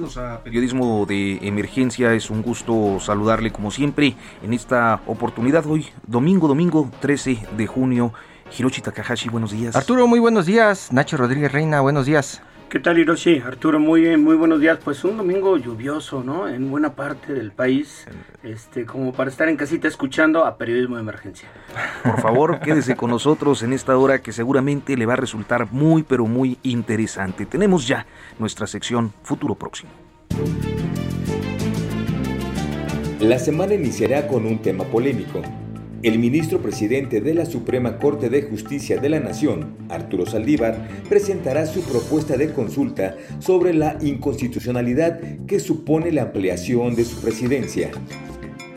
Bienvenidos a Periodismo de Emergencia. Es un gusto saludarle como siempre en esta oportunidad hoy, domingo, domingo 13 de junio. Hiroshi Takahashi, buenos días. Arturo, muy buenos días. Nacho Rodríguez Reina, buenos días. ¿Qué tal Hiroshi? Arturo, muy bien, muy buenos días. Pues un domingo lluvioso, ¿no? En buena parte del país, este, como para estar en casita escuchando a Periodismo de Emergencia. Por favor, quédese con nosotros en esta hora que seguramente le va a resultar muy, pero muy interesante. Tenemos ya nuestra sección Futuro Próximo. La semana iniciará con un tema polémico. El ministro presidente de la Suprema Corte de Justicia de la Nación, Arturo Saldívar, presentará su propuesta de consulta sobre la inconstitucionalidad que supone la ampliación de su presidencia.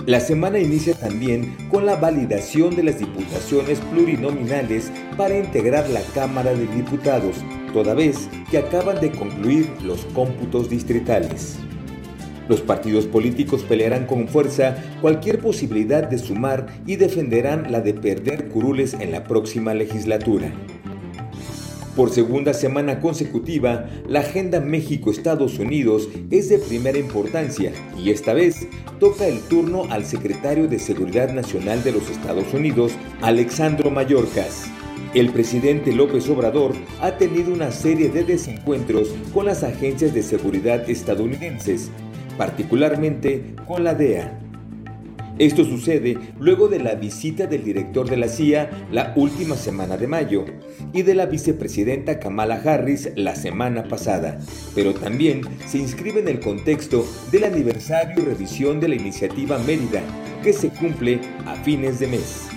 La semana inicia también con la validación de las diputaciones plurinominales para integrar la Cámara de Diputados, toda vez que acaban de concluir los cómputos distritales. Los partidos políticos pelearán con fuerza cualquier posibilidad de sumar y defenderán la de perder curules en la próxima legislatura. Por segunda semana consecutiva, la agenda México-Estados Unidos es de primera importancia y esta vez toca el turno al secretario de Seguridad Nacional de los Estados Unidos, Alexandro Mayorkas. El presidente López Obrador ha tenido una serie de desencuentros con las agencias de seguridad estadounidenses, particularmente con la DEA. Esto sucede luego de la visita del director de la CIA la última semana de mayo y de la vicepresidenta Kamala Harris la semana pasada, pero también se inscribe en el contexto del aniversario y revisión de la iniciativa Mérida, que se cumple a fines de mes.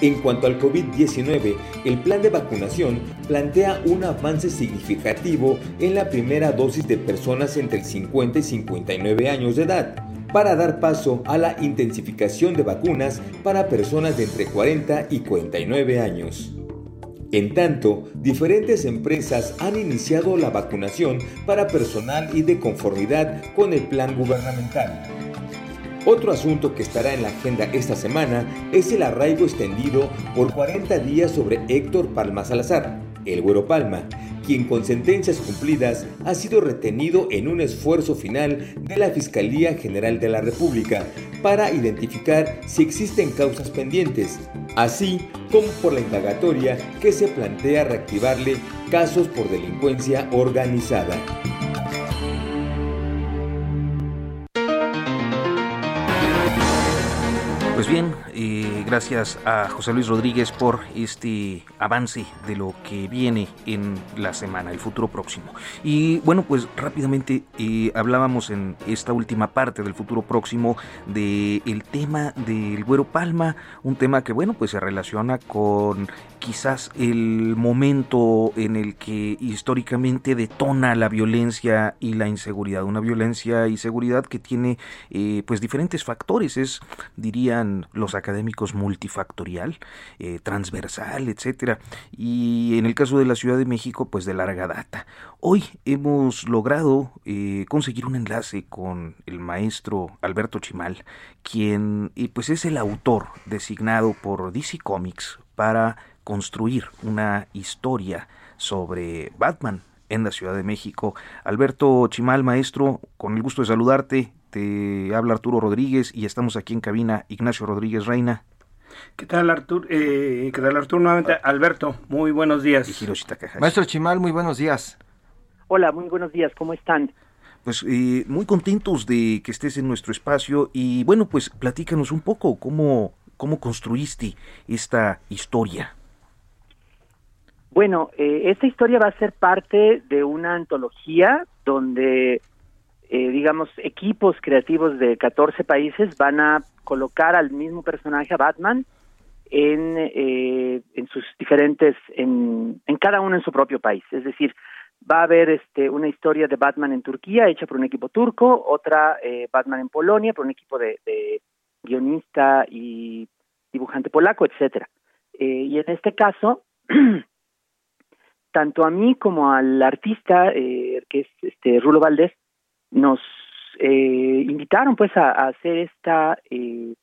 En cuanto al COVID-19, el plan de vacunación plantea un avance significativo en la primera dosis de personas entre el 50 y 59 años de edad, para dar paso a la intensificación de vacunas para personas de entre 40 y 49 años. En tanto, diferentes empresas han iniciado la vacunación para personal y de conformidad con el plan gubernamental. Otro asunto que estará en la agenda esta semana es el arraigo extendido por 40 días sobre Héctor Palma Salazar, el Güero Palma, quien con sentencias cumplidas ha sido retenido en un esfuerzo final de la Fiscalía General de la República para identificar si existen causas pendientes, así como por la indagatoria que se plantea reactivarle casos por delincuencia organizada. Pues bien, eh, gracias a José Luis Rodríguez por este avance de lo que viene en la semana, el futuro próximo. Y bueno, pues rápidamente eh, hablábamos en esta última parte del futuro próximo del el tema del Güero Palma, un tema que bueno, pues se relaciona con quizás el momento en el que históricamente detona la violencia y la inseguridad, una violencia y seguridad que tiene eh, pues diferentes factores, es dirían los académicos multifactorial, eh, transversal, etcétera, y en el caso de la Ciudad de México, pues de larga data. Hoy hemos logrado eh, conseguir un enlace con el maestro Alberto Chimal, quien pues es el autor designado por DC Comics para construir una historia sobre Batman en la Ciudad de México. Alberto Chimal, maestro, con el gusto de saludarte. Te habla Arturo Rodríguez y estamos aquí en cabina Ignacio Rodríguez Reina. ¿Qué tal Arturo? Eh, ¿Qué tal Arturo? Nuevamente Alberto, muy buenos días. Maestro Chimal, muy buenos días. Hola, muy buenos días, ¿cómo están? Pues eh, muy contentos de que estés en nuestro espacio y bueno, pues platícanos un poco cómo, cómo construiste esta historia. Bueno, eh, esta historia va a ser parte de una antología donde, eh, digamos, equipos creativos de 14 países van a colocar al mismo personaje, a Batman, en, eh, en sus diferentes, en, en cada uno en su propio país. Es decir, va a haber este, una historia de Batman en Turquía hecha por un equipo turco, otra eh, Batman en Polonia por un equipo de, de guionista y dibujante polaco, etcétera. Eh, y en este caso, tanto a mí como al artista, eh, que es este Rulo Valdés, nos eh, invitaron pues a, hacer esta eh,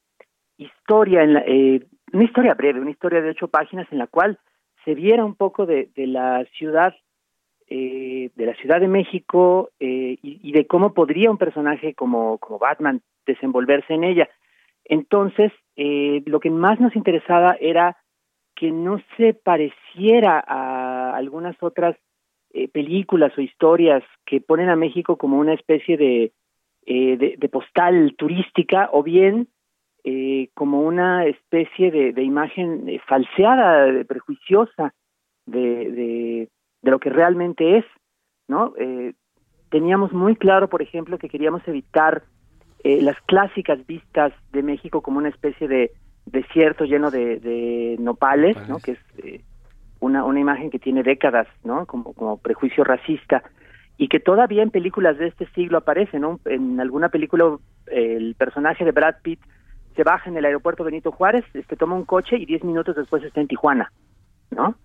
historia, en la, eh, una historia breve, una historia de ocho páginas en la cual se viera un poco de, de la ciudad, eh, de la Ciudad de México eh, y, y, de cómo podría un personaje como, como Batman desenvolverse en ella. Entonces, eh, lo que más nos interesaba era que no se pareciera a algunas otras eh, películas o historias que ponen a México como una especie de, eh, de, de, postal turística o bien eh, como una especie de, de imagen eh, falseada, de, prejuiciosa de, de, lo que realmente es, ¿no? Eh, teníamos muy claro, por ejemplo, que queríamos evitar eh, las clásicas vistas de México como una especie de desierto lleno de, de nopales, ¿no? Que es una, una imagen que tiene décadas, ¿no? Como, como prejuicio racista y que todavía en películas de este siglo aparece, ¿no? En alguna película el personaje de Brad Pitt se baja en el aeropuerto Benito Juárez, este toma un coche y diez minutos después está en Tijuana, ¿no?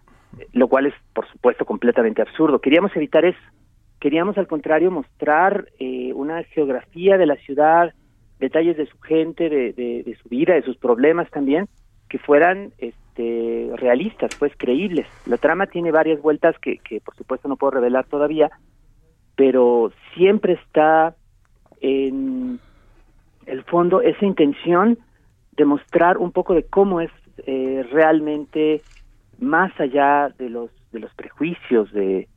Lo cual es, por supuesto, completamente absurdo. Queríamos evitar eso. Queríamos, al contrario, mostrar eh, una geografía de la ciudad, detalles de su gente, de, de, de, su vida, de sus problemas también, que fueran este, realistas, pues creíbles. La trama tiene varias vueltas que, que, por supuesto, no puedo revelar todavía, pero siempre está en el fondo esa intención de mostrar un poco de cómo es eh, realmente más allá de los de los prejuicios de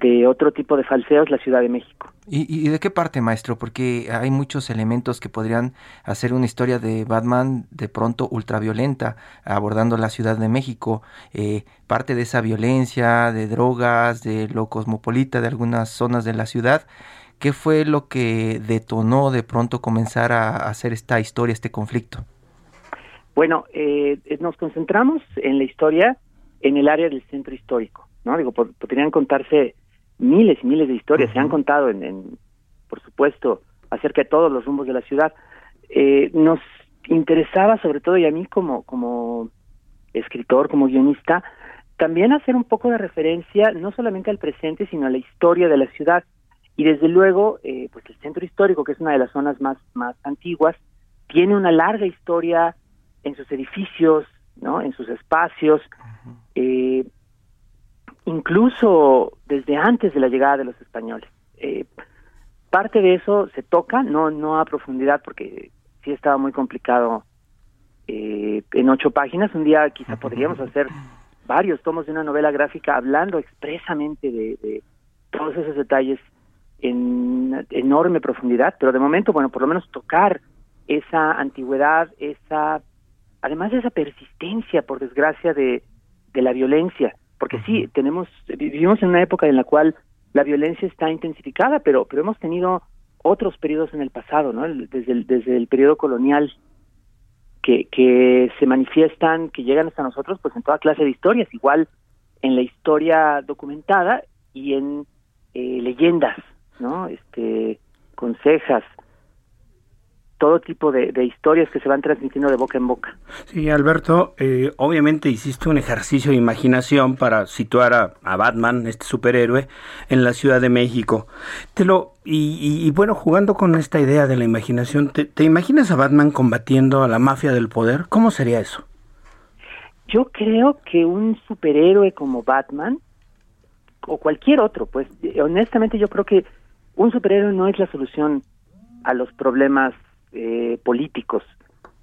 de otro tipo de falseos la Ciudad de México. ¿Y, ¿Y, de qué parte, maestro? Porque hay muchos elementos que podrían hacer una historia de Batman de pronto ultraviolenta, abordando la Ciudad de México. Eh, parte de esa violencia, de drogas, de lo cosmopolita de algunas zonas de la ciudad. ¿Qué fue lo que detonó de pronto comenzar a hacer esta historia, este conflicto? Bueno, eh, nos concentramos en la historia en el área del centro histórico, ¿no? Digo, podrían contarse miles y miles de historias, uh -huh. se han contado, en, en, por supuesto, acerca de todos los rumbos de la ciudad. Eh, nos interesaba, sobre todo, y a mí como, como escritor, como guionista, también hacer un poco de referencia no solamente al presente, sino a la historia de la ciudad. Y desde luego, eh, pues el centro histórico, que es una de las zonas más, más antiguas, tiene una larga historia en sus edificios, ¿no? en sus espacios, uh -huh. eh, incluso desde antes de la llegada de los españoles. Eh, parte de eso se toca, no, no a profundidad, porque sí estaba muy complicado eh, en ocho páginas. Un día quizá podríamos hacer varios tomos de una novela gráfica hablando expresamente de, de todos esos detalles en enorme profundidad, pero de momento, bueno, por lo menos tocar esa antigüedad, esa, además de esa persistencia, por desgracia, de, de la violencia, porque sí, tenemos, vivimos en una época en la cual la violencia está intensificada, pero, pero hemos tenido otros periodos en el pasado, ¿no? Desde el, desde el periodo colonial, que, que se manifiestan, que llegan hasta nosotros, pues en toda clase de historias, igual en la historia documentada y en eh, leyendas, ¿no? Este, consejas, todo tipo de, de, historias que se van transmitiendo de boca en boca. Sí, Alberto, eh, obviamente hiciste un ejercicio de imaginación para situar a, a, Batman, este superhéroe, en la Ciudad de México. Te lo y, y, y bueno, jugando con esta idea de la imaginación, ¿te, ¿te, imaginas a Batman combatiendo a la mafia del poder? ¿Cómo sería eso? Yo creo que un superhéroe como Batman o cualquier otro, pues honestamente yo creo que un superhéroe no es la solución a los problemas eh, políticos.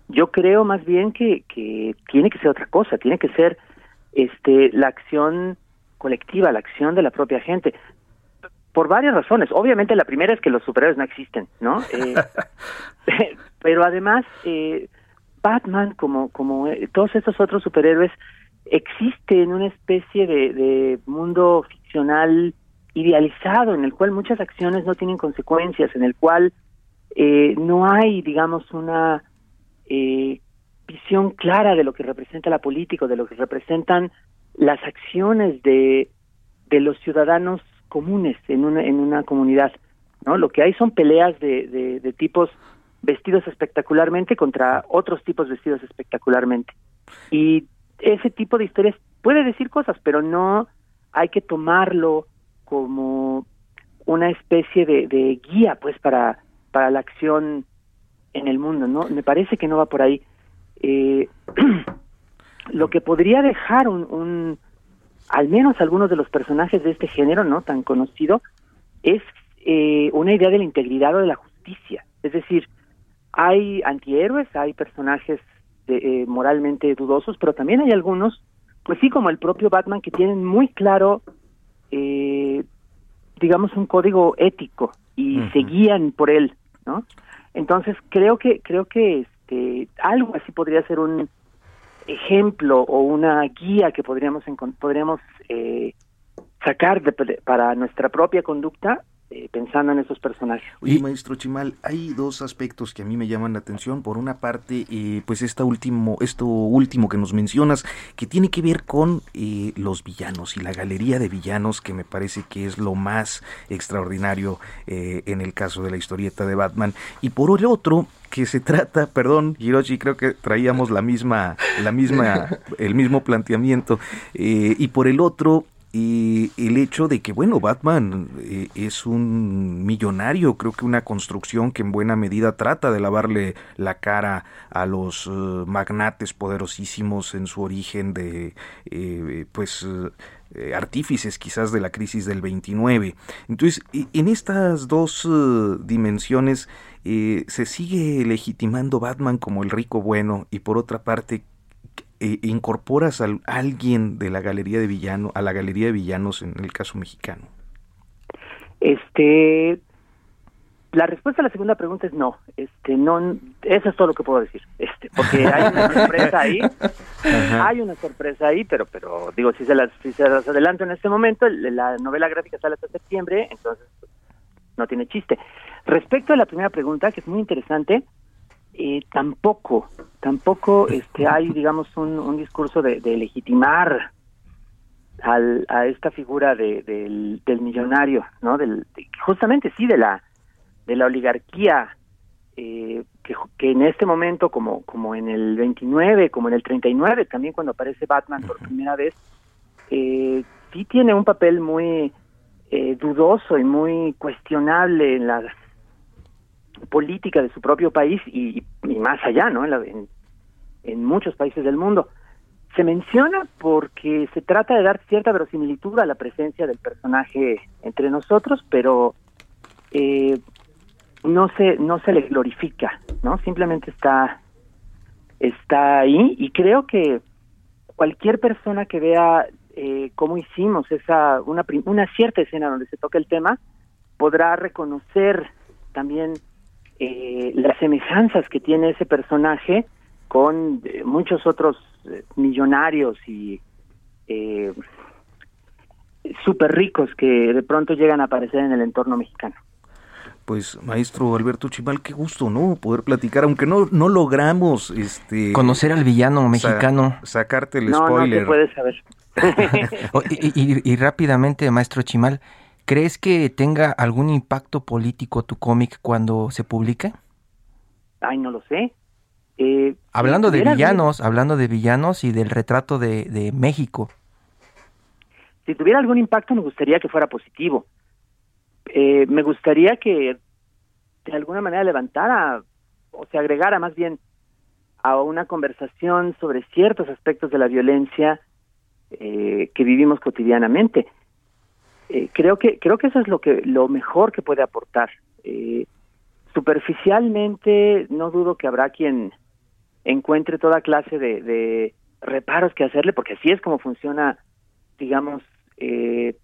Yo creo más bien que, que tiene que ser otra cosa, tiene que ser este la acción colectiva, la acción de la propia gente. por varias razones. Obviamente la primera es que los superhéroes no existen, ¿no? Eh, pero además, eh, Batman, como, como eh, todos estos otros superhéroes, existe en una especie de, de mundo ficcional idealizado en el cual muchas acciones no tienen consecuencias, en el cual eh, no hay, digamos, una eh, visión clara de lo que representa la política, de lo que representan las acciones de, de los ciudadanos comunes en una, en una comunidad. ¿no? Lo que hay son peleas de, de, tipos vestidos espectacularmente contra otros tipos vestidos espectacularmente. Y ese tipo de historias puede decir cosas, pero no hay que tomarlo como una especie de guía pues para para la acción en el mundo no me parece que no va por ahí. Eh, lo que podría dejar un, un al menos algunos de los personajes de este género no tan conocido es eh, una idea de la integridad o de la justicia. Es decir hay antihéroes hay personajes de, eh, moralmente dudosos pero también hay algunos pues sí como el propio Batman que tienen muy claro eh, digamos, un código ético y se guían por él, ¿no? Entonces creo que creo que este algo así podría ser un ejemplo o una guía que podríamos podríamos eh, sacar de, para nuestra propia conducta eh, pensando en esos personajes. Oye, maestro Chimal, hay dos aspectos que a mí me llaman la atención. Por una parte, eh, pues esta último, esto último que nos mencionas, que tiene que ver con eh, los villanos y la galería de villanos, que me parece que es lo más extraordinario eh, en el caso de la historieta de Batman. Y por el otro, que se trata, perdón, Hiroshi, creo que traíamos la misma, la misma, el mismo planteamiento. Eh, y por el otro, y el hecho de que, bueno, Batman eh, es un millonario, creo que una construcción que en buena medida trata de lavarle la cara a los uh, magnates poderosísimos en su origen de, eh, pues, uh, artífices quizás de la crisis del 29. Entonces, en estas dos dimensiones se sigue legitimando Batman como el rico bueno y por otra parte eh, incorporas a alguien de la galería de villanos a la galería de villanos en el caso mexicano? Este, la respuesta a la segunda pregunta es no. Este, no, eso es todo lo que puedo decir. Este, porque hay una sorpresa ahí, hay una sorpresa ahí, pero, pero digo, si se las, si se las adelanto en este momento, la novela gráfica sale hasta septiembre, entonces no tiene chiste. Respecto a la primera pregunta, que es muy interesante, eh, tampoco, tampoco este, hay, digamos, un, un discurso de, de legitimar al, a esta figura de, del, del millonario, ¿no? Del, de, justamente sí de la de la oligarquía eh, que, que en este momento, como como en el 29, como en el 39, también cuando aparece Batman por primera vez, eh, sí tiene un papel muy eh, dudoso y muy cuestionable en las política de su propio país y, más allá, ¿no? En, la, en, muchos países del mundo. Se menciona porque se trata de dar cierta verosimilitud a la presencia del personaje entre nosotros, pero eh, no se no se le glorifica, ¿no? Simplemente está está ahí y creo que cualquier persona que vea eh, cómo hicimos esa una una cierta escena donde se toca el tema podrá reconocer también eh, las semejanzas que tiene ese personaje con eh, muchos otros eh, millonarios y eh, súper ricos que de pronto llegan a aparecer en el entorno mexicano. Pues maestro Alberto Chimal, qué gusto, ¿no? Poder platicar, aunque no no logramos este conocer al villano mexicano, sa sacarte el no, spoiler. No, se puede saber. y, y, y rápidamente, maestro Chimal, ¿Crees que tenga algún impacto político tu cómic cuando se publique? Ay, no lo sé. Eh, hablando de villanos, algún... hablando de villanos y del retrato de, de, México. Si tuviera algún impacto, me gustaría que fuera positivo. Eh, me gustaría que de alguna manera levantara o se agregara más bien a una conversación sobre ciertos aspectos de la violencia eh, que vivimos cotidianamente eh, creo que creo que eso es lo que lo mejor que puede aportar. Eh, superficialmente no dudo que habrá quien encuentre toda clase de, de, reparos que hacerle porque así es como funciona digamos eh,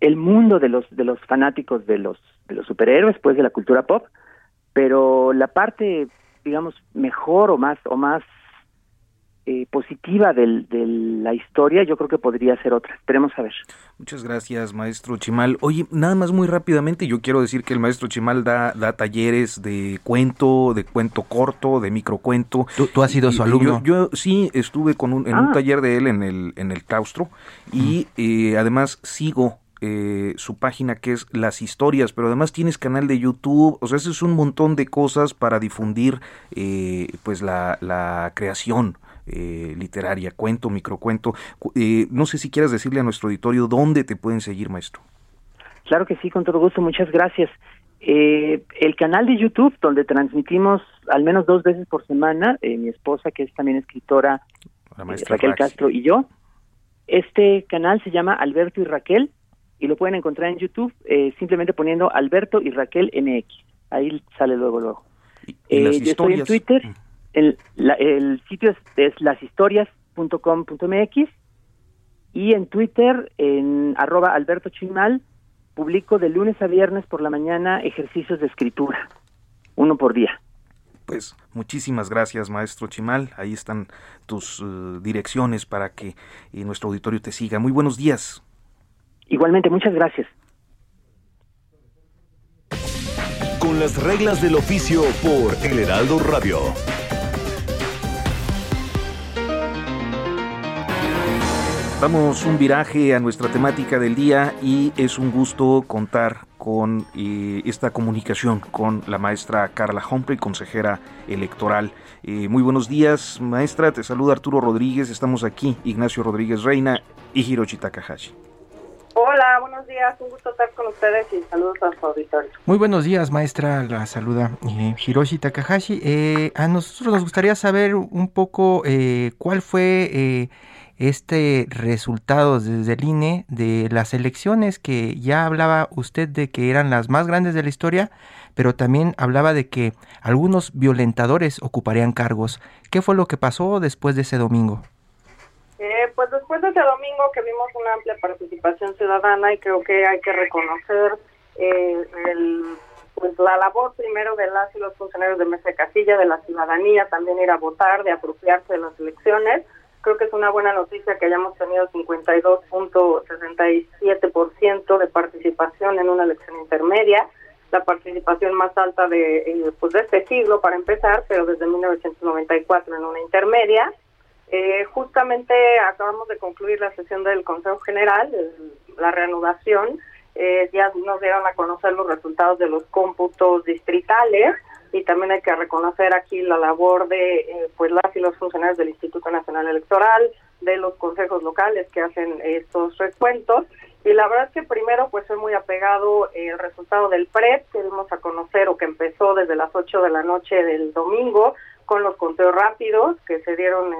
el mundo de los de los fanáticos de los de los superhéroes, pues de la cultura pop, pero la parte digamos mejor o más o más eh, positiva del, de la historia, yo creo que podría ser otra. Esperemos a ver. Muchas gracias, maestro Chimal. Oye, nada más muy rápidamente, yo quiero decir que el maestro Chimal da, da talleres de cuento, de cuento corto, de microcuento. ¿Tú, has sido su alumno? Yo, sí estuve con un, en un ah. taller de él en el, en el claustro y eh, además sigo eh, su página que es Las Historias, pero además tienes canal de YouTube, o sea, eso es un montón de cosas para difundir eh, pues la, la creación eh, literaria, cuento, microcuento. Eh, no sé si quieras decirle a nuestro auditorio dónde te pueden seguir, maestro. Claro que sí, con todo gusto, muchas gracias. Eh, el canal de YouTube, donde transmitimos al menos dos veces por semana, mi esposa, que es también escritora, Raquel Castro y yo. Este canal se llama Alberto y Raquel y lo pueden encontrar en YouTube simplemente poniendo Alberto y Raquel MX. Ahí sale luego, luego. ¿Y, las yo estoy en Twitter. Mm. El, el sitio es, es lashistorias.com.mx y en Twitter, en arroba Alberto Chimal, publico de lunes a viernes por la mañana ejercicios de escritura, uno por día. Pues muchísimas gracias, maestro Chimal. Ahí están tus eh, direcciones para que eh, nuestro auditorio te siga. Muy buenos días. Igualmente, muchas gracias. Con las reglas del oficio por El Heraldo Radio. Damos un viraje a nuestra temática del día y es un gusto contar con eh, esta comunicación con la maestra Carla Humphrey, consejera electoral. Eh, muy buenos días, maestra. Te saluda Arturo Rodríguez. Estamos aquí, Ignacio Rodríguez Reina y Hiroshi Takahashi. Hola, buenos días. Un gusto estar con ustedes y saludos a su auditorio. Muy buenos días, maestra. La saluda eh, Hiroshi Takahashi. a nosotros nos gustaría saber un poco cuál fue este resultado desde el INE de las elecciones que ya hablaba usted de que eran las más grandes de la historia, pero también hablaba de que algunos violentadores ocuparían cargos. ¿Qué fue lo que pasó después de ese domingo? Eh, pues después de ese domingo que vimos una amplia participación ciudadana y creo que hay que reconocer eh, pues la labor primero de las y los funcionarios de mesa de casilla, de la ciudadanía, también ir a votar, de apropiarse de las elecciones creo que es una buena noticia que hayamos tenido 52.67% de participación en una elección intermedia, la participación más alta de, eh, pues de este siglo para empezar, pero desde 1994 en una intermedia. Eh, justamente acabamos de concluir la sesión del Consejo General, la reanudación, eh, ya nos dieron a conocer los resultados de los cómputos distritales y también hay que reconocer aquí la labor de eh, pues las y los funcionarios del Instituto Nacional Electoral, de los consejos locales que hacen estos recuentos. Y la verdad es que primero pues fue muy apegado el resultado del PREP que dimos a conocer o que empezó desde las 8 de la noche del domingo con los conteos rápidos que se dieron eh,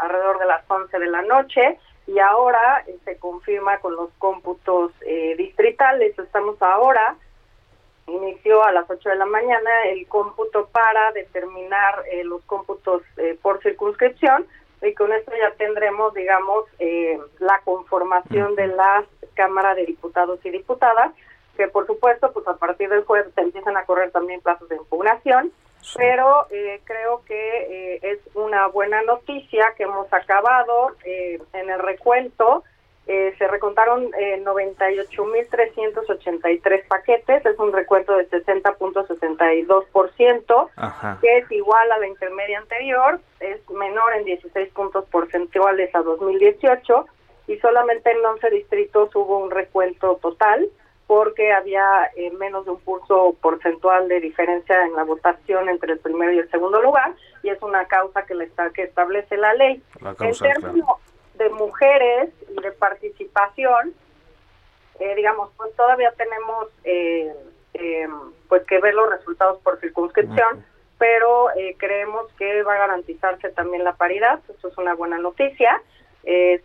alrededor de las 11 de la noche. Y ahora eh, se confirma con los cómputos distritales. Estamos ahora inició a las 8 de la mañana el cómputo para determinar eh, los cómputos eh, por circunscripción y con esto ya tendremos, digamos, eh, la conformación de la Cámara de Diputados y Diputadas, que por supuesto, pues a partir del jueves se empiezan a correr también plazos de impugnación, pero creo que es una buena noticia que hemos acabado en el recuento eh, se recontaron eh, 98.383 paquetes, es un recuento de 60.62%, que es igual a la intermedia anterior, es menor en 16 puntos porcentuales a 2018 y solamente en 11 distritos hubo un recuento total porque había eh, menos de un pulso porcentual de diferencia en la votación entre el primero y el segundo lugar y es una causa que, le está, que establece la ley. en términos, de mujeres y de participación, eh, digamos, pues todavía tenemos eh, eh, pues que ver los resultados por circunscripción, pero creemos que va a garantizarse también la paridad, eso es una buena noticia.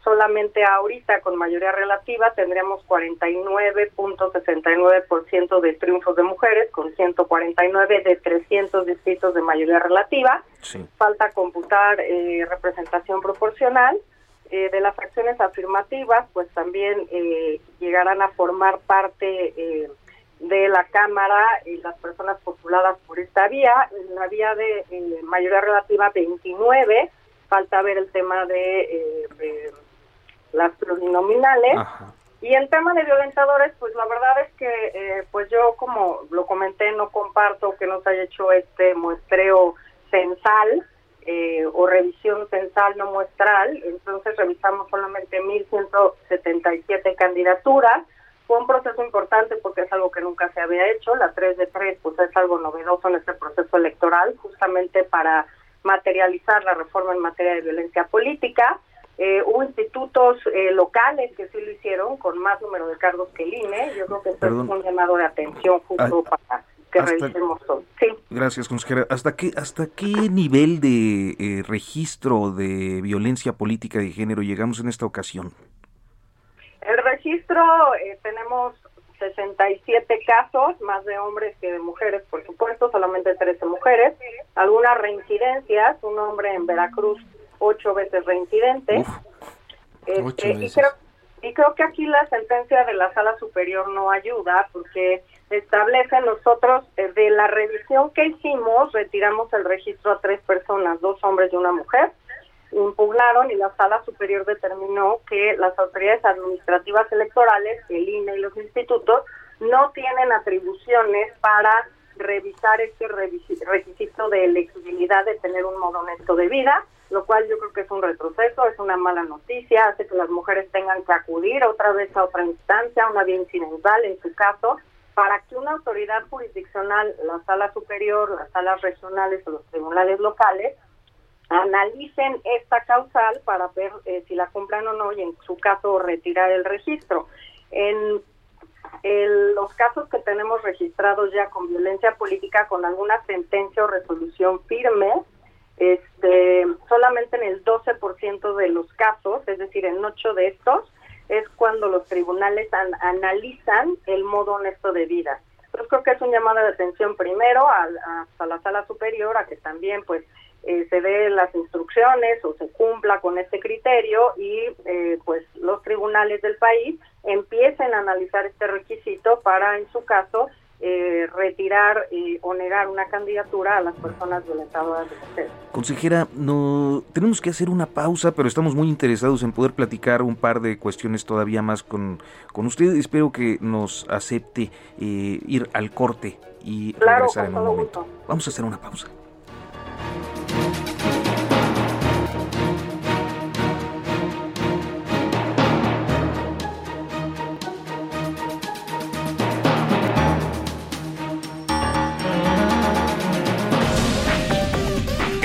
solamente ahorita con mayoría relativa tendríamos 49.69% de triunfos de mujeres con 149 de 300 distritos de mayoría relativa. Falta computar representación proporcional eh, de las acciones afirmativas, pues también eh, llegarán a formar parte eh, de la Cámara y las personas postuladas por esta vía. En la vía de mayoría relativa 29, falta ver el tema de, las plurinominales. Y en tema de violentadores, pues la verdad es que, pues yo como lo comenté, no comparto que nos haya hecho este muestreo censal eh, o revisión censal no muestral, entonces revisamos solamente 1.177 candidaturas. Fue un proceso importante porque es algo que nunca se había hecho, la 3 de 3 pues es algo novedoso en este proceso electoral, justamente para materializar la reforma en materia de violencia política. Eh, hubo institutos eh, locales que sí lo hicieron con más número de cargos que el INE. Yo creo que esto es un llamado de atención justo ah, para que revisemos todo. Sí. Gracias, consejera. ¿Hasta qué, hasta qué nivel de eh, registro de violencia política de género llegamos en esta ocasión? El registro, eh, tenemos 67 casos, más de hombres que de mujeres, por supuesto, solamente 13 mujeres. Algunas reincidencias, un hombre en Veracruz, ocho veces reincidente. Este, y, creo, y creo que aquí la sentencia de la sala superior no ayuda porque establece nosotros eh, de la revisión que hicimos, retiramos el registro a tres personas, dos hombres y una mujer, impugnaron y la sala superior determinó que las autoridades administrativas electorales, el INE y los institutos, no tienen atribuciones para revisar este requisito de elegibilidad de tener un modo honesto de vida, lo cual yo creo que es un retroceso, es una mala noticia, hace que las mujeres tengan que acudir otra vez a otra instancia, una vía incidental en su caso, para que una autoridad jurisdiccional, la sala superior, las salas regionales o los tribunales locales, analicen esta causal para ver eh, si la cumplan o no y en su caso retirar el registro. En, los casos que tenemos registrados ya con violencia política, con alguna sentencia o resolución firme, este, solamente en el 12% de los casos, es decir, en 8 de estos, es cuando los tribunales analizan el modo honesto de vida. Yo creo que es un llamado de atención primero a, a, la sala superior a que también pues eh, se dé las instrucciones o se cumpla con este criterio y eh, pues los tribunales del país empiecen a analizar este requisito para en su caso eh, retirar o negar una candidatura a las personas violentadoras de mujeres. Consejera, no tenemos que hacer una pausa, pero estamos muy interesados en poder platicar un par de cuestiones todavía más con, con usted. Espero que nos acepte eh, ir al corte y regresar en un momento. Vamos a hacer una pausa.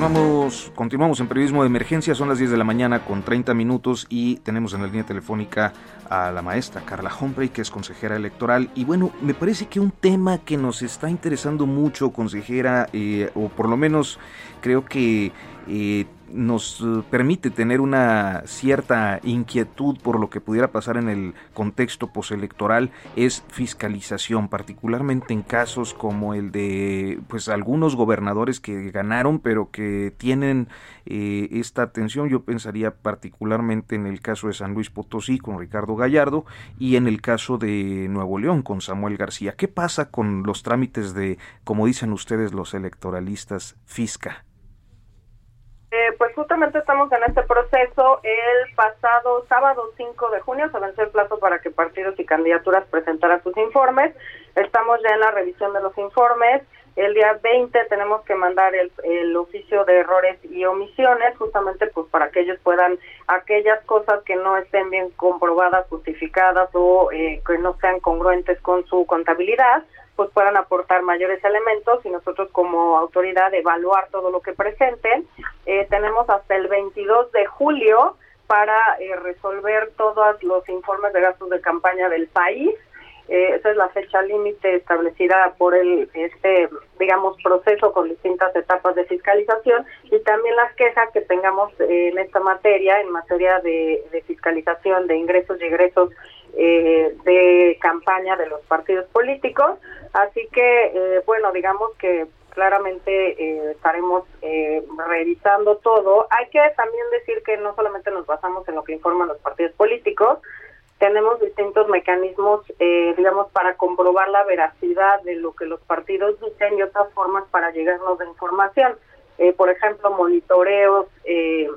Continuamos, continuamos en periodismo de emergencia, son las 10 de la mañana con 30 minutos y tenemos en la línea telefónica a la maestra Carla Humphrey, que es consejera electoral. Y bueno, me parece que un tema que nos está interesando mucho, consejera, eh, o por lo menos creo que eh, nos eh, permite tener una cierta inquietud por lo que pudiera pasar en el contexto postelectoral es fiscalización, particularmente en casos como el de pues algunos gobernadores que ganaron pero que tienen eh, esta atención. Yo pensaría particularmente en el caso de San Luis Potosí con Ricardo Gallardo y en el caso de Nuevo León con Samuel García. ¿Qué pasa con los trámites de, como dicen ustedes los electoralistas, fisca? Eh, pues justamente estamos en este proceso. El pasado sábado 5 de junio se venció el plazo para que partidos y candidaturas presentaran sus informes. Estamos ya en la revisión de los informes. El día 20 tenemos que mandar el, el oficio de errores y omisiones, justamente pues para que ellos puedan, aquellas cosas que no estén bien comprobadas, justificadas o eh, que no sean congruentes con su contabilidad, pues puedan aportar mayores elementos y nosotros como autoridad evaluar todo lo que presenten. Eh, tenemos hasta el 22 de julio para eh, resolver todos los informes de gastos de campaña del país eh, esa es la fecha límite establecida por el este digamos proceso con distintas etapas de fiscalización y también las quejas que tengamos en esta materia en materia de, fiscalización de ingresos y egresos eh, de campaña de los partidos políticos así que eh, bueno digamos que claramente estaremos revisando todo. Hay que también decir que no solamente nos basamos en lo que informan los partidos políticos, tenemos distintos mecanismos, eh, digamos, para comprobar la veracidad de lo que los partidos dicen y otras formas para llegarnos de información. Eh, por ejemplo, monitoreos eh,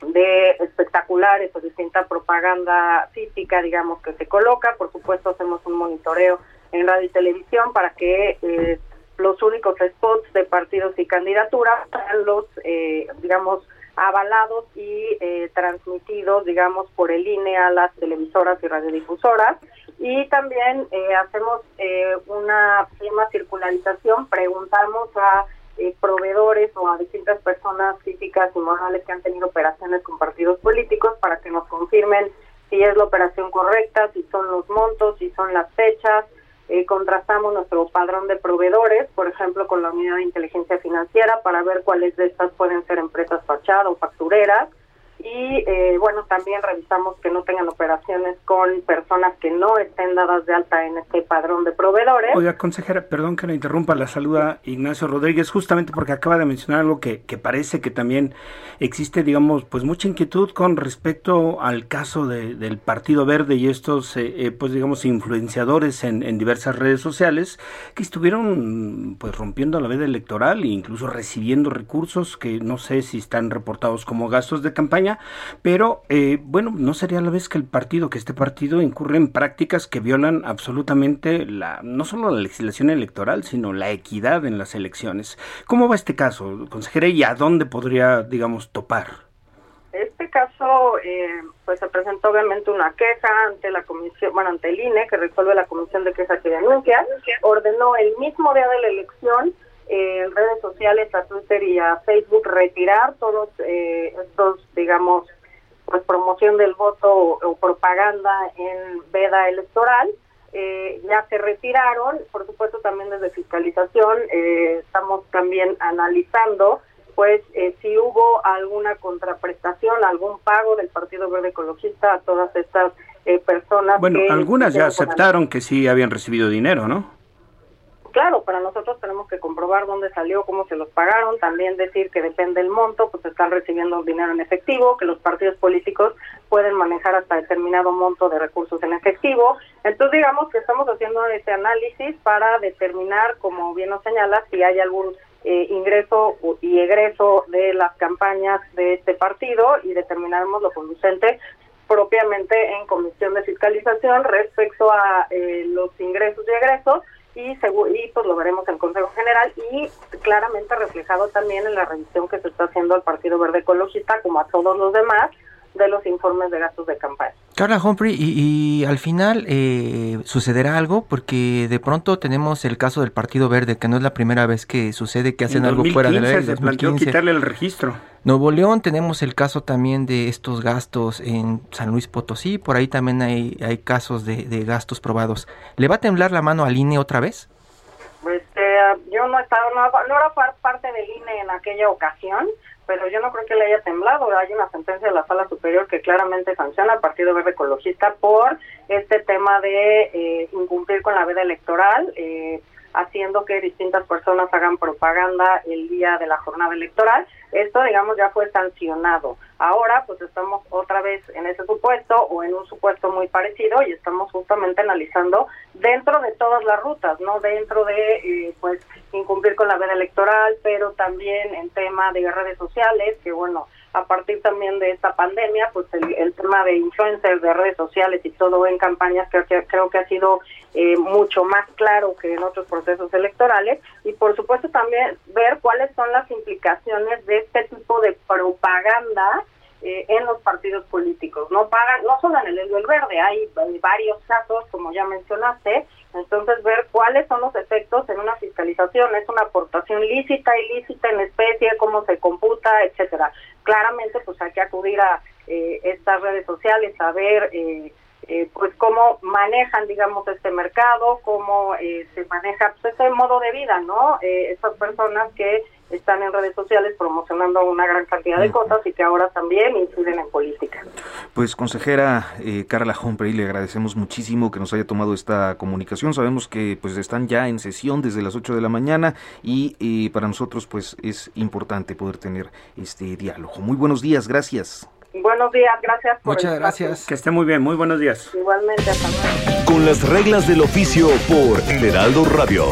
de espectaculares o distinta propaganda física, digamos, que se coloca. Por supuesto, hacemos un monitoreo en radio y televisión para que los únicos spots de partidos y candidaturas sean los, digamos, avalados y eh, transmitidos, digamos, por el INE a las televisoras y radiodifusoras. Y también eh, hacemos eh, una prima circularización, preguntamos a proveedores o a distintas personas físicas y morales que han tenido operaciones con partidos políticos para que nos confirmen si es la operación correcta, si son los montos, si son las fechas, eh, contrastamos nuestro padrón de proveedores, por ejemplo, con la unidad de inteligencia financiera para ver cuáles de estas pueden ser empresas fachada o factureras y eh, bueno, también revisamos que no tengan operaciones con personas que no estén dadas de alta en este padrón de proveedores. Oiga, consejera, perdón que la interrumpa, la saluda Ignacio Rodríguez, justamente porque acaba de mencionar algo que, que parece que también existe, digamos, pues mucha inquietud con respecto al caso de, del Partido Verde y estos, eh, eh, pues digamos, influenciadores en, diversas redes sociales que estuvieron pues rompiendo la veda electoral e incluso recibiendo recursos que no sé si están reportados como gastos de campaña pero eh, bueno, no sería la vez que el partido, que este partido incurre en prácticas que violan absolutamente la, no solo la legislación electoral, sino la equidad en las elecciones. ¿Cómo va este caso, consejera, y a dónde podría, digamos, topar? Este caso, eh, pues se presentó obviamente una queja ante la comisión, bueno, ante el INE, que resuelve la comisión de quejas y denuncias, ordenó el mismo día de la elección en redes sociales, a Twitter y a Facebook, retirar todos eh, estos, digamos, pues promoción del voto o, propaganda en veda electoral. Eh, ya se retiraron, por supuesto también desde fiscalización eh, estamos también analizando pues si hubo alguna contraprestación, algún pago del Partido Verde Ecologista a todas estas personas. Bueno, algunas ya aceptaron que sí habían recibido dinero, ¿no? Claro, para nosotros tenemos que comprobar dónde salió, cómo se los pagaron, también decir que depende del monto, pues están recibiendo dinero en efectivo, que los partidos políticos pueden manejar hasta determinado monto de recursos en efectivo. Entonces, digamos que estamos haciendo este análisis para determinar, como bien nos señala, si hay algún eh, ingreso y egreso de las campañas de este partido y determinaremos lo conducente propiamente en comisión de fiscalización respecto a eh, los ingresos y egresos y, y pues lo veremos en Consejo General y claramente reflejado también en la revisión que se está haciendo al Partido Verde Ecologista como a todos los demás de los informes de gastos de campaña. Carla Humphrey, y, al final eh, sucederá algo porque de pronto tenemos el caso del Partido Verde, que no es la primera vez que sucede que hacen algo fuera de la ley. Se planteó quitarle el registro. Nuevo León tenemos el caso también de estos gastos en San Luis Potosí, por ahí también hay, hay casos de, gastos probados. ¿Le va a temblar la mano al INE otra vez? Pues eh, yo no estaba, no, no era parte del INE en aquella ocasión pero yo no creo que le haya temblado. Hay una sentencia de la Sala Superior que claramente sanciona al Partido Verde Ecologista por este tema de eh, incumplir con la veda electoral. Eh, haciendo que distintas personas hagan propaganda el día de la jornada electoral. Esto, digamos, ya fue sancionado. Ahora, pues estamos otra vez en ese supuesto o en un supuesto muy parecido y estamos justamente analizando dentro de todas las rutas, no dentro de, eh, pues, incumplir con la veda electoral, pero también en tema de redes sociales, que bueno, a partir también de esta pandemia, pues el, tema de influencers, de redes sociales y todo en campañas creo que, creo que ha sido eh, mucho más claro que en otros procesos electorales y por supuesto también ver cuáles son las implicaciones de este tipo de propaganda eh, en los partidos políticos. No pagan, no solo en el el verde, hay, varios casos, como ya mencionaste, entonces ver cuáles son los efectos en una fiscalización, es una aportación lícita, ilícita en especie, cómo se computa, etcétera. Claramente, pues hay que acudir a eh, estas redes sociales a ver eh, eh, pues cómo manejan, digamos, este mercado, cómo eh, se maneja pues, este modo de vida, ¿no? Eh, estas personas que están en redes sociales promocionando una gran cantidad de cosas y que ahora también inciden en política. Pues consejera Carla Humphrey, le agradecemos muchísimo que nos haya tomado esta comunicación. Sabemos que pues están ya en sesión desde las 8 de la mañana y para nosotros pues es importante poder tener este diálogo. Muy buenos días, gracias. Buenos días, gracias por Muchas gracias. Que esté muy bien, muy buenos días. Igualmente, hasta luego. Con las reglas del oficio por El Heraldo Radio.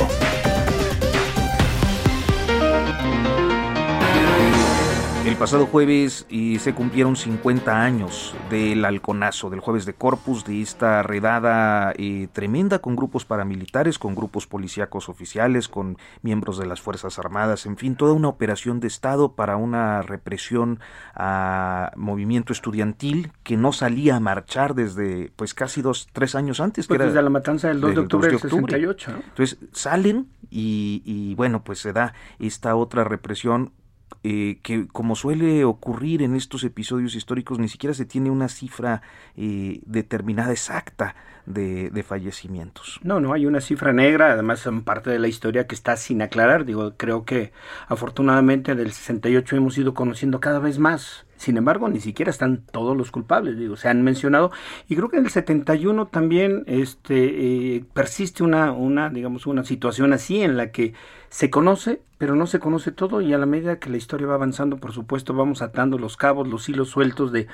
El pasado jueves y se cumplieron 50 años del halconazo, del jueves de Corpus, de esta redada eh, tremenda con grupos paramilitares, con grupos policíacos oficiales, con miembros de las Fuerzas Armadas, en fin, toda una operación de Estado para una represión a movimiento estudiantil que no salía a marchar desde pues casi dos, tres años antes. Pues que desde la matanza del 2 de octubre del 68. Entonces salen y, y bueno, pues se da esta otra represión eh, que como suele ocurrir en estos episodios históricos, ni siquiera se tiene una cifra eh, determinada exacta de, de, fallecimientos. No, no hay una cifra negra, además son parte de la historia que está sin aclarar. Digo, creo que afortunadamente del 68 hemos ido conociendo cada vez más sin embargo, ni siquiera están todos los culpables, digo, se han mencionado. Y creo que en el 71 también este eh, persiste una una digamos una situación así en la que se conoce, pero no se conoce todo y a la medida que la historia va avanzando, por supuesto, vamos atando los cabos, los hilos sueltos de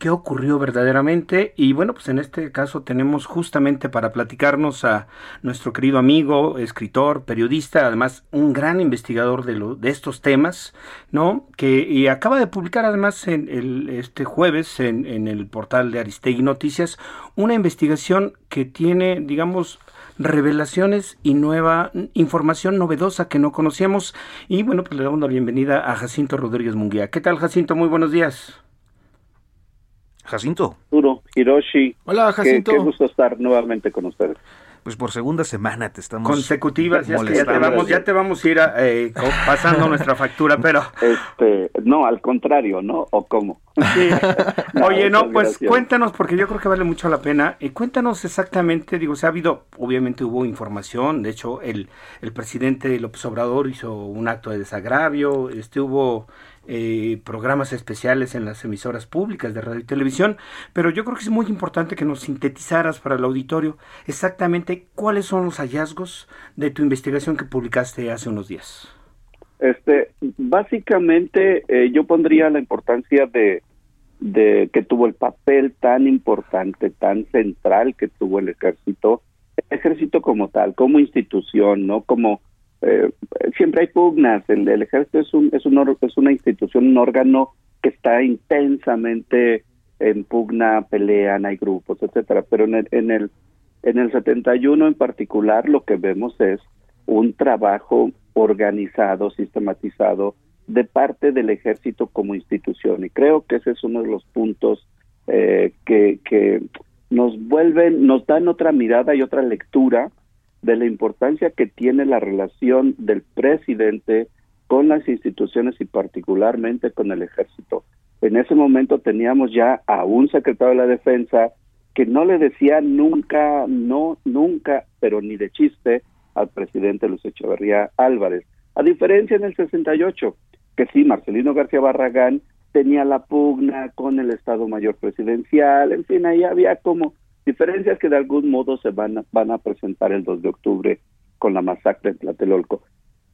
qué ocurrió verdaderamente y bueno pues en este caso tenemos justamente para platicarnos a nuestro querido amigo escritor periodista además un gran investigador de, lo, de estos temas no que y acaba de publicar además en el, este jueves en, en el portal de Aristegui Noticias una investigación que tiene digamos revelaciones y nueva información novedosa que no conocíamos. Y bueno, pues le damos la bienvenida a Jacinto Rodríguez Munguía. ¿Qué tal, Jacinto? Muy buenos días. Jacinto. Duro, Hiroshi. Hola, Jacinto. Qué, gusto estar nuevamente con ustedes. Pues por segunda semana te estamos consecutivas, ya, ya te vamos, ya te vamos a ir eh, pasando nuestra factura, pero este, no, al contrario, ¿no? O cómo. Sí. Oye, no, pues cuéntanos porque yo creo que vale mucho la pena. Y cuéntanos exactamente, digo, se ha habido, obviamente hubo información, de hecho el el presidente López Obrador hizo un acto de desagravio, este hubo eh, programas especiales en las emisoras públicas de radio y televisión, pero yo creo que es muy importante que nos sintetizaras para el auditorio exactamente cuáles son los hallazgos de tu investigación que publicaste hace unos días. Este, básicamente eh, yo pondría la importancia de, que tuvo el papel tan importante, tan central que tuvo el ejército, ejército como tal, como institución, no como eh, siempre hay pugnas. El, ejército es, un, es, un, es una institución, un órgano que está intensamente en pugna, pelean, hay grupos, etcétera. Pero en el, en el en el 71 en particular lo que vemos es un trabajo organizado, sistematizado de parte del ejército como institución y creo que ese es uno de los puntos eh, que, que nos vuelven, nos dan otra mirada y otra lectura de la importancia que tiene la relación del presidente con las instituciones y particularmente con el ejército. En ese momento teníamos ya a un secretario de la defensa que no le decía nunca, no, nunca, pero ni de chiste al presidente Luis Echeverría Álvarez. A diferencia en el 68, que sí, Marcelino García Barragán tenía la pugna con el Estado Mayor Presidencial, en fin, ahí había como diferencias que de algún modo se van a, van a presentar el 2 de octubre con la masacre en Tlatelolco.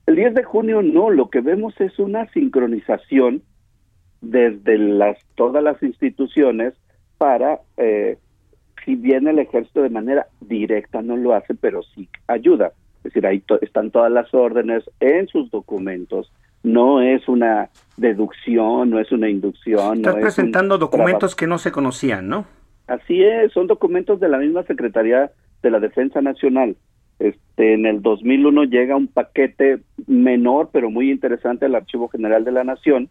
El 10 de junio no, lo que vemos es una sincronización desde las todas las instituciones para, eh, si bien el ejército de manera directa no lo hace, pero sí ayuda. Es decir, ahí están todas las órdenes en sus documentos. No es una deducción, no es una inducción. Estás presentando documentos que no se conocían, ¿no? Así es, son documentos de la misma Secretaría de la Defensa Nacional. Este, en el 2001 llega un paquete menor, pero muy interesante al Archivo General de la Nación,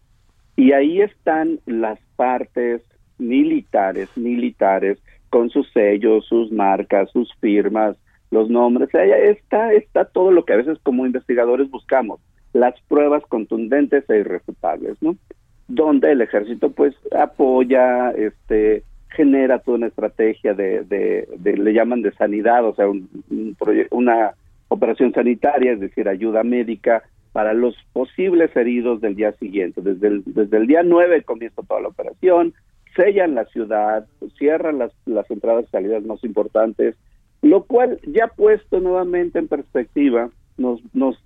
y ahí están las partes militares, militares, con sus sellos, sus marcas, sus firmas, los nombres. Está, está todo lo que a veces como investigadores buscamos, las pruebas contundentes e irrefutables, ¿no? Donde el ejército pues apoya, este, genera toda una estrategia de, de, le llaman de sanidad, o sea, un, una operación sanitaria, es decir, ayuda médica para los posibles heridos del día siguiente. Desde el, desde el día 9 comienza toda la operación, sellan la ciudad, cierran las, las entradas y salidas más importantes, lo cual ya puesto nuevamente en perspectiva nos, nos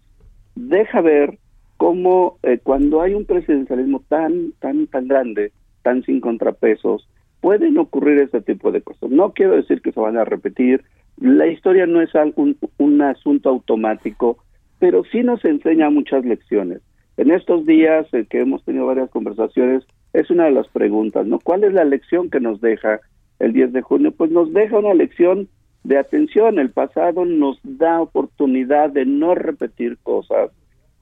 deja ver cómo eh, cuando hay un presidencialismo tan, tan, tan grande, tan sin contrapesos, pueden ocurrir este tipo de cosas. No quiero decir que se van a repetir, la historia no es un, un asunto automático, pero sí nos enseña muchas lecciones. En estos días eh, que hemos tenido varias conversaciones, es una de las preguntas, ¿no? ¿Cuál es la lección que nos deja el 10 de junio? Pues nos deja una lección de atención. El pasado nos da oportunidad de no repetir cosas.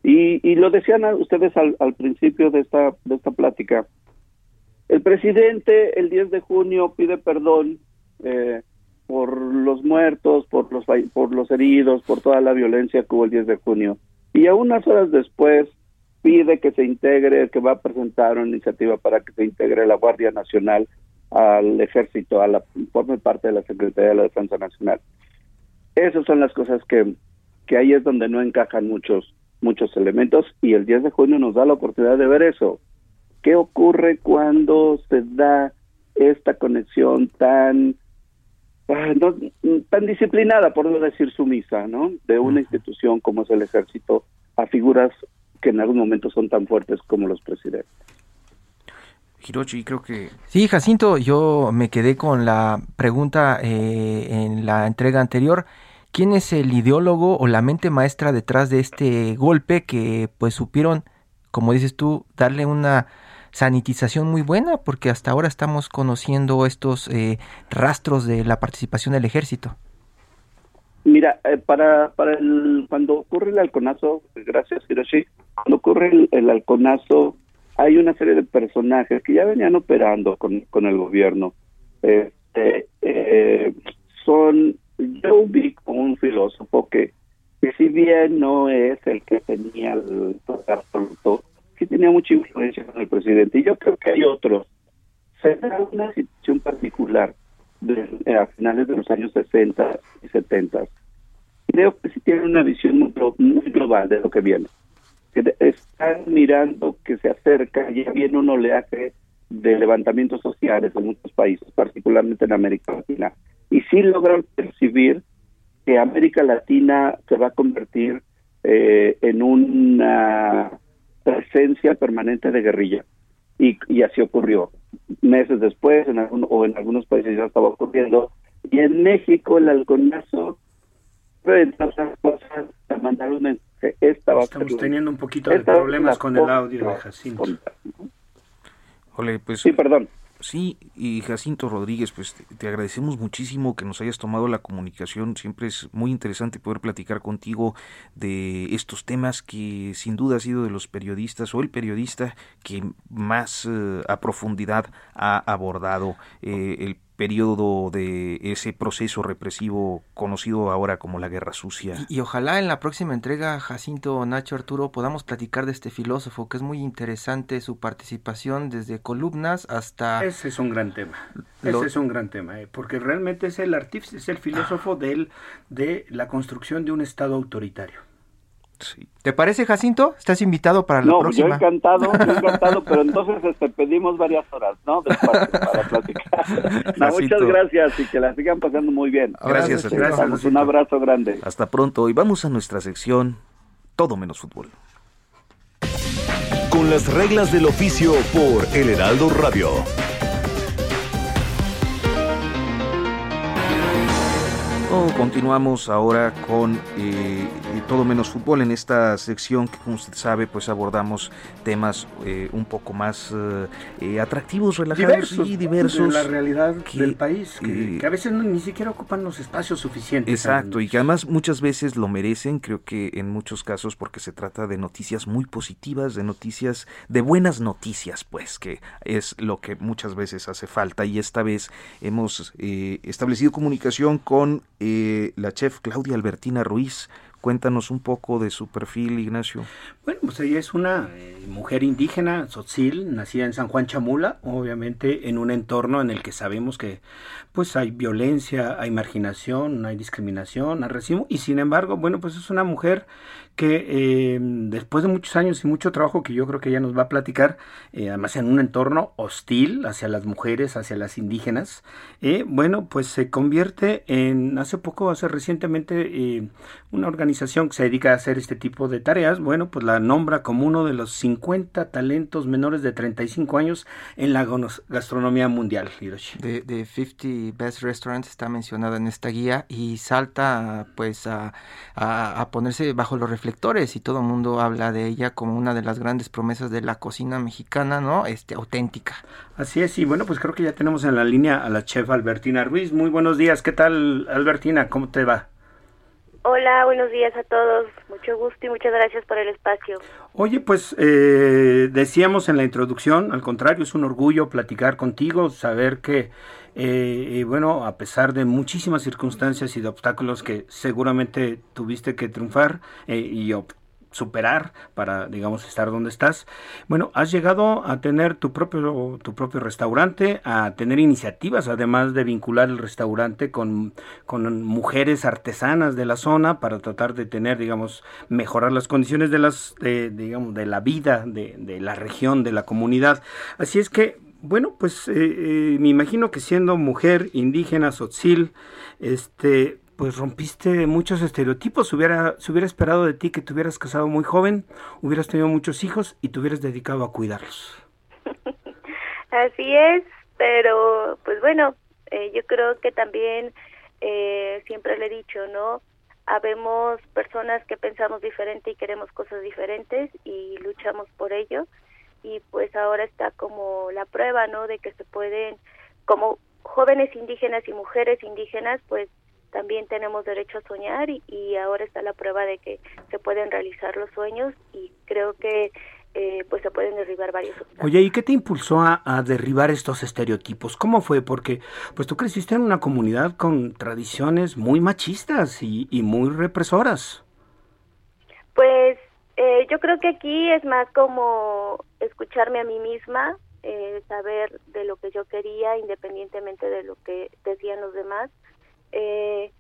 Y, y lo decían ustedes al, al principio de esta, de esta plática. El presidente el 10 de junio pide perdón eh, por los muertos, por los, por los heridos, por toda la violencia que hubo el 10 de junio. Y a unas horas después pide que se integre, que va a presentar una iniciativa para que se integre la Guardia Nacional al ejército, a la forme parte de la Secretaría de la Defensa Nacional. Esas son las cosas que, que ahí es donde no encajan muchos, muchos elementos y el 10 de junio nos da la oportunidad de ver eso. ¿Qué ocurre cuando se da esta conexión tan ah, tan disciplinada, por no decir sumisa, ¿no? De una institución como es el ejército a figuras que en algún momento son tan fuertes como los presidentes. Hirochi, creo que... Sí, Jacinto, yo me quedé con la pregunta eh, en la entrega anterior. ¿Quién es el ideólogo o la mente maestra detrás de este golpe que pues supieron, como dices tú, darle una sanitización muy buena porque hasta ahora estamos conociendo estos eh, rastros de la participación del ejército. Mira, eh, para, para el, cuando ocurre el halconazo, gracias Hiroshi, cuando ocurre el, el, halconazo hay una serie de personajes que ya venían operando con, con el gobierno. Este, eh, son, yo vi como un filósofo que, que si bien no es el que tenía el absoluto, que tenía mucha influencia con el presidente. Y yo creo que hay otros. Se da una situación particular de, a finales de los años 60 y 70. Creo que sí tienen una visión muy, global de lo que viene. Que están mirando que se acerca, ya viene un oleaje de levantamientos sociales en muchos países, particularmente en América Latina. Y sí logran percibir que América Latina se va a convertir eh, en una presencia permanente de guerrilla. Y, y así ocurrió. Meses después, en algún, o en algunos países ya estaba ocurriendo. Y en México el halconazo cosas, mandar un mensaje. Estamos teniendo un poquito de problemas con el audio de Jacinto. pues... Sí, perdón. Sí, y Jacinto Rodríguez, pues te, agradecemos muchísimo que nos hayas tomado la comunicación. Siempre es muy interesante poder platicar contigo de estos temas que sin duda ha sido de los periodistas o el periodista que más eh, a profundidad ha abordado eh, el periodo de ese proceso represivo conocido ahora como la Guerra Sucia. Y, ojalá en la próxima entrega, Jacinto, Nacho, Arturo, podamos platicar de este filósofo, que es muy interesante su participación desde columnas hasta... Ese es un gran tema, ese es un gran tema, eh, porque realmente es el artífice, es el filósofo del, de la construcción de un Estado autoritario. ¿Te parece, Jacinto? Estás invitado para la próxima. No, yo encantado, yo encantado, pero entonces este, pedimos varias horas, ¿no? Despacio para platicar. muchas gracias y que la sigan pasando muy bien. Gracias, gracias. gracias un abrazo grande. Hasta pronto y vamos a nuestra sección Todo menos fútbol. Con las reglas del oficio por El Heraldo Radio. continuamos ahora con eh, todo menos fútbol en esta sección que como usted sabe pues abordamos temas eh, un poco más eh, atractivos, relajados y diversos. De la realidad del país, que, a veces ni siquiera ocupan los espacios suficientes. Exacto, y que además muchas veces lo merecen, creo que en muchos casos porque se trata de noticias muy positivas, de noticias, de buenas noticias pues, que es lo que muchas veces hace falta y esta vez hemos establecido comunicación con eh, la chef Claudia Albertina Ruiz, Cuéntanos un poco de su perfil, Ignacio. Bueno, pues ella es una eh, mujer indígena, Tzotzil, nacida en San Juan Chamula, obviamente en un entorno en el que sabemos que pues hay violencia, hay marginación, hay discriminación, hay racismo, y sin embargo, bueno, pues es una mujer que eh, después de muchos años y mucho trabajo que yo creo que ella nos va a platicar, eh, además en un entorno hostil hacia las mujeres, hacia las indígenas, eh, bueno, pues se convierte en, hace poco, hace recientemente, una organización que se dedica a hacer este tipo de tareas, bueno, pues la nombra como uno de los 50 talentos menores de 35 años en la gastronomía mundial, Hiroshi. De, de 50 Best Restaurants está mencionada en esta guía y salta pues a, a, a ponerse bajo los reflejos y todo el mundo habla de ella como una de las grandes promesas de la cocina mexicana, ¿no? Este, auténtica. Así es, y bueno, pues creo que ya tenemos en la línea a la chef Albertina Ruiz. Muy buenos días, ¿qué tal Albertina? ¿Cómo te va? Hola, buenos días a todos. Mucho gusto y muchas gracias por el espacio. Oye, pues eh, decíamos en la introducción, al contrario, es un orgullo platicar contigo, saber que eh, bueno, a pesar de muchísimas circunstancias y de obstáculos que seguramente tuviste que triunfar eh, y superar para, digamos, estar donde estás. Bueno, has llegado a tener tu propio, tu propio restaurante, a tener iniciativas, además de vincular el restaurante con, con mujeres artesanas de la zona para tratar de tener, digamos, mejorar las condiciones de las, de, digamos, de la vida de, de la región, de la comunidad. Así es que, bueno, pues eh, eh, me imagino que siendo mujer indígena, sotzil, este, pues rompiste muchos estereotipos. Hubiera, se hubiera esperado de ti que te hubieras casado muy joven, hubieras tenido muchos hijos y te hubieras dedicado a cuidarlos. Así es, pero pues bueno, eh, yo creo que también siempre le he dicho, ¿no? Habemos personas que pensamos diferente y queremos cosas diferentes y luchamos por ello y pues ahora está como la prueba, ¿no? De que se pueden, como jóvenes indígenas y mujeres indígenas, pues también tenemos derecho a soñar y, y ahora está la prueba de que se pueden realizar los sueños y creo que eh, pues se pueden derribar varios obstáculos. Oye, ¿y qué te impulsó a, a, derribar estos estereotipos? ¿Cómo fue? Porque pues tú creciste en una comunidad con tradiciones muy machistas y, y muy represoras. Pues eh, yo creo que aquí es más como escucharme a mí misma, eh, saber de lo que yo quería independientemente de lo que decían los demás. Eh,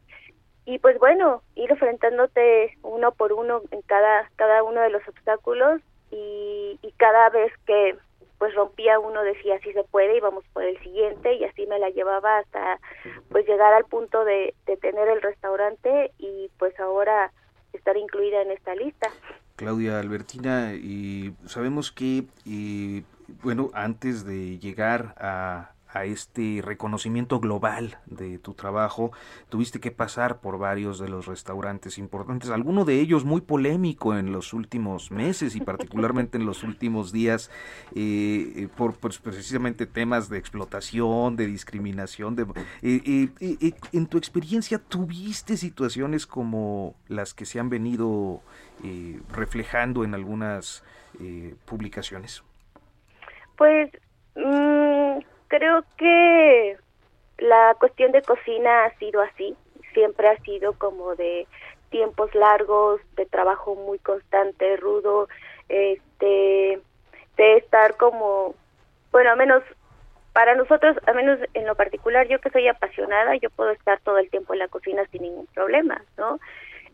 y pues bueno, ir enfrentándote uno por uno en cada, cada uno de los obstáculos y, y cada vez que pues rompía uno decía si se puede y vamos por el siguiente y así me la llevaba hasta pues llegar al punto de, de tener el restaurante y pues ahora estar incluida en esta lista. Claudia Albertina, y sabemos que, y, bueno, antes de llegar a, a este reconocimiento global de tu trabajo, tuviste que pasar por varios de los restaurantes importantes, alguno de ellos muy polémico en los últimos meses y particularmente en los últimos días, eh, eh por pues, precisamente temas de explotación, de discriminación. De, eh, eh, en tu experiencia, ¿tuviste situaciones como las que se han venido reflejando en algunas publicaciones? Pues... Mmm Creo que la cuestión de cocina ha sido así, siempre ha sido como de tiempos largos, de trabajo muy constante, rudo, este, de estar como, bueno, a menos para nosotros, a menos en lo particular, yo que soy apasionada, yo puedo estar todo el tiempo en la cocina sin ningún problema, ¿no?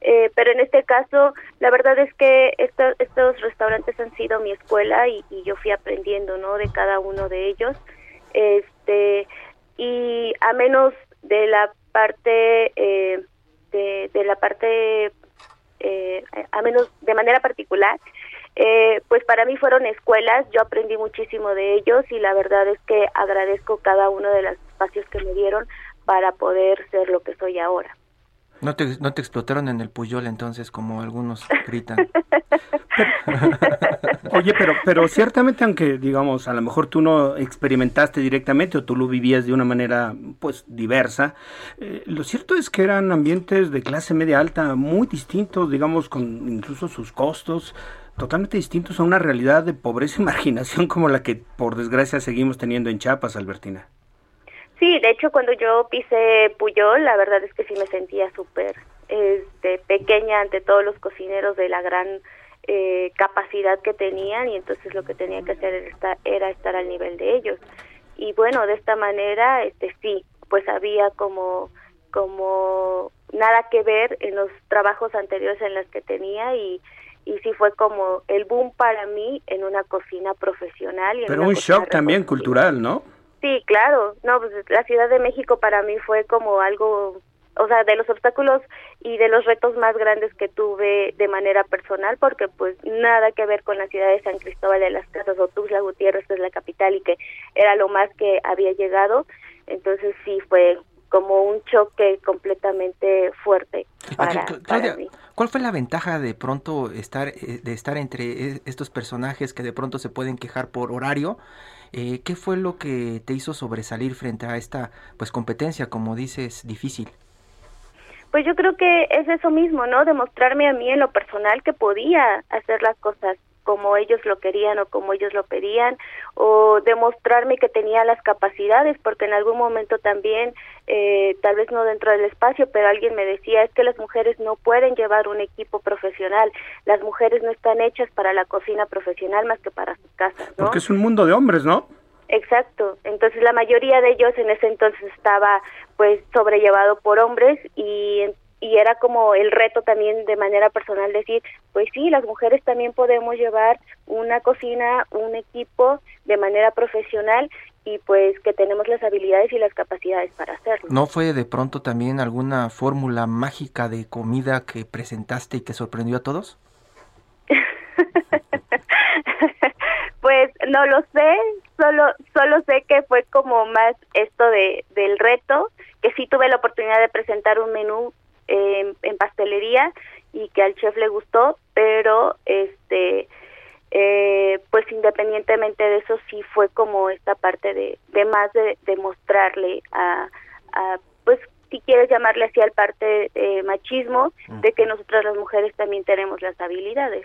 Eh, pero en este caso, la verdad es que estos, estos restaurantes han sido mi escuela y yo fui aprendiendo, ¿no? De cada uno de ellos este y a menos de la parte eh, de, la parte eh, a menos de manera particular eh, pues para mí fueron escuelas yo aprendí muchísimo de ellos y la verdad es que agradezco cada uno de los espacios que me dieron para poder ser lo que soy ahora no te, no te explotaron en el Puyol entonces, como algunos gritan. Oye, pero, pero ciertamente, aunque digamos, a lo mejor tú no experimentaste directamente o tú lo vivías de una manera pues diversa, eh, lo cierto es que eran ambientes de clase media alta muy distintos, digamos, con incluso sus costos totalmente distintos a una realidad de pobreza y marginación como la que por desgracia seguimos teniendo en Chiapas, Albertina. Sí, de hecho cuando yo pisé Puyol, la verdad es que sí me sentía súper este, pequeña ante todos los cocineros de la gran eh, capacidad que tenían y entonces lo que tenía que hacer era estar, era estar al nivel de ellos. Y bueno, de esta manera, este sí, pues había como como nada que ver en los trabajos anteriores en los que tenía y, y sí fue como el boom para mí en una cocina profesional. Y Pero un shock también cultural, ¿no? Sí, claro. No, pues la Ciudad de México para mí fue como algo, o sea, de los obstáculos y de los retos más grandes que tuve de manera personal, porque pues nada que ver con la ciudad de San Cristóbal de las Casas o Tuxtla Gutiérrez, que es la capital y que era lo más que había llegado. Entonces sí fue como un choque completamente fuerte para, mí. ¿Cuál fue la ventaja de pronto estar eh, de estar entre e, estos personajes que de pronto se pueden quejar por horario? Eh, ¿Qué fue lo que te hizo sobresalir frente a esta pues competencia, como dices, difícil? Pues yo creo que es eso mismo, ¿no? Demostrarme a mí en lo personal que podía hacer las cosas como ellos lo querían o como ellos lo pedían, o demostrarme que tenía las capacidades, porque en algún momento también, eh, tal vez no dentro del espacio, pero alguien me decía, es que las mujeres no pueden llevar un equipo profesional, las mujeres no están hechas para la cocina profesional más que para sus casas. ¿no? Porque es un mundo de hombres, ¿no? Exacto, entonces la mayoría de ellos en ese entonces estaba pues sobrellevado por hombres y y era como el reto también de manera personal decir, pues sí, las mujeres también podemos llevar una cocina, un equipo de manera profesional y pues que tenemos las habilidades y las capacidades para hacerlo. ¿No fue de pronto también alguna fórmula mágica de comida que presentaste y que sorprendió a todos? pues no lo sé, solo solo sé que fue como más esto de del reto, que sí tuve la oportunidad de presentar un menú en pastelería y que al chef le gustó, pero este eh, pues independientemente de eso sí fue como esta parte de, de más de, mostrarle a, a, pues si quieres llamarle así al parte de machismo de que nosotras las mujeres también tenemos las habilidades.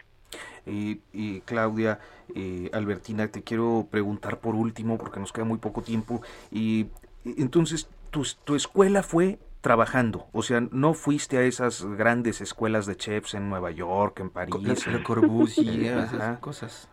Y, y Claudia eh, Albertina te quiero preguntar por último porque nos queda muy poco tiempo y entonces tu, tu escuela fue trabajando. O sea, no fuiste a esas grandes escuelas de chefs en Nueva York, en París, en Corbusier, esas cosas.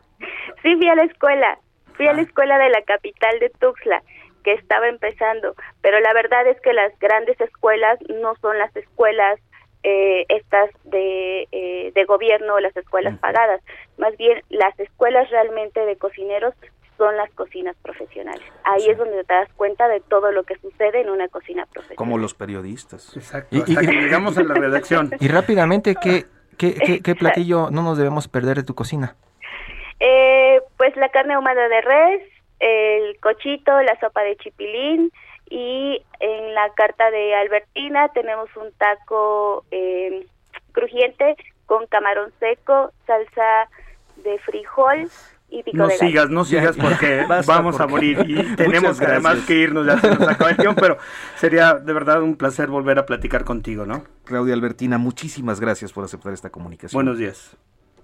Sí, fui a la escuela. Fui a la ah. escuela de la capital de Tuxtla, que estaba empezando. Pero la verdad es que las grandes escuelas no son las escuelas eh, estas de, eh, de gobierno, las escuelas pagadas. Más bien, las escuelas realmente de cocineros son las cocinas profesionales. Ahí es donde te das cuenta de todo lo que sucede en una cocina profesional. Como los periodistas. Exacto, hasta que llegamos a la redacción. Y rápidamente, ¿qué, qué, qué, platillo no nos debemos perder de tu cocina? Eh, pues la carne ahumada de res, el cochito, la sopa de chipilín y en la carta de Albertina tenemos un taco eh, crujiente con camarón seco, salsa de frijol no sigas, no sigas porque vamos a morir y tenemos además que irnos, ya se nos acaba el tiempo, pero sería de verdad un placer volver a platicar contigo, ¿no? Claudia Albertina, muchísimas gracias por aceptar esta comunicación. Buenos días.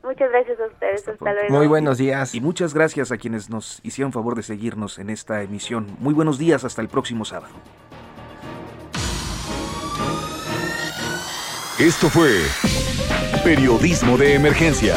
Muchas gracias a ustedes, hasta, luego. Muy buenos días. Y muchas gracias a quienes nos hicieron favor de seguirnos en esta emisión. Muy buenos días, hasta el próximo sábado. Esto fue Periodismo de Emergencia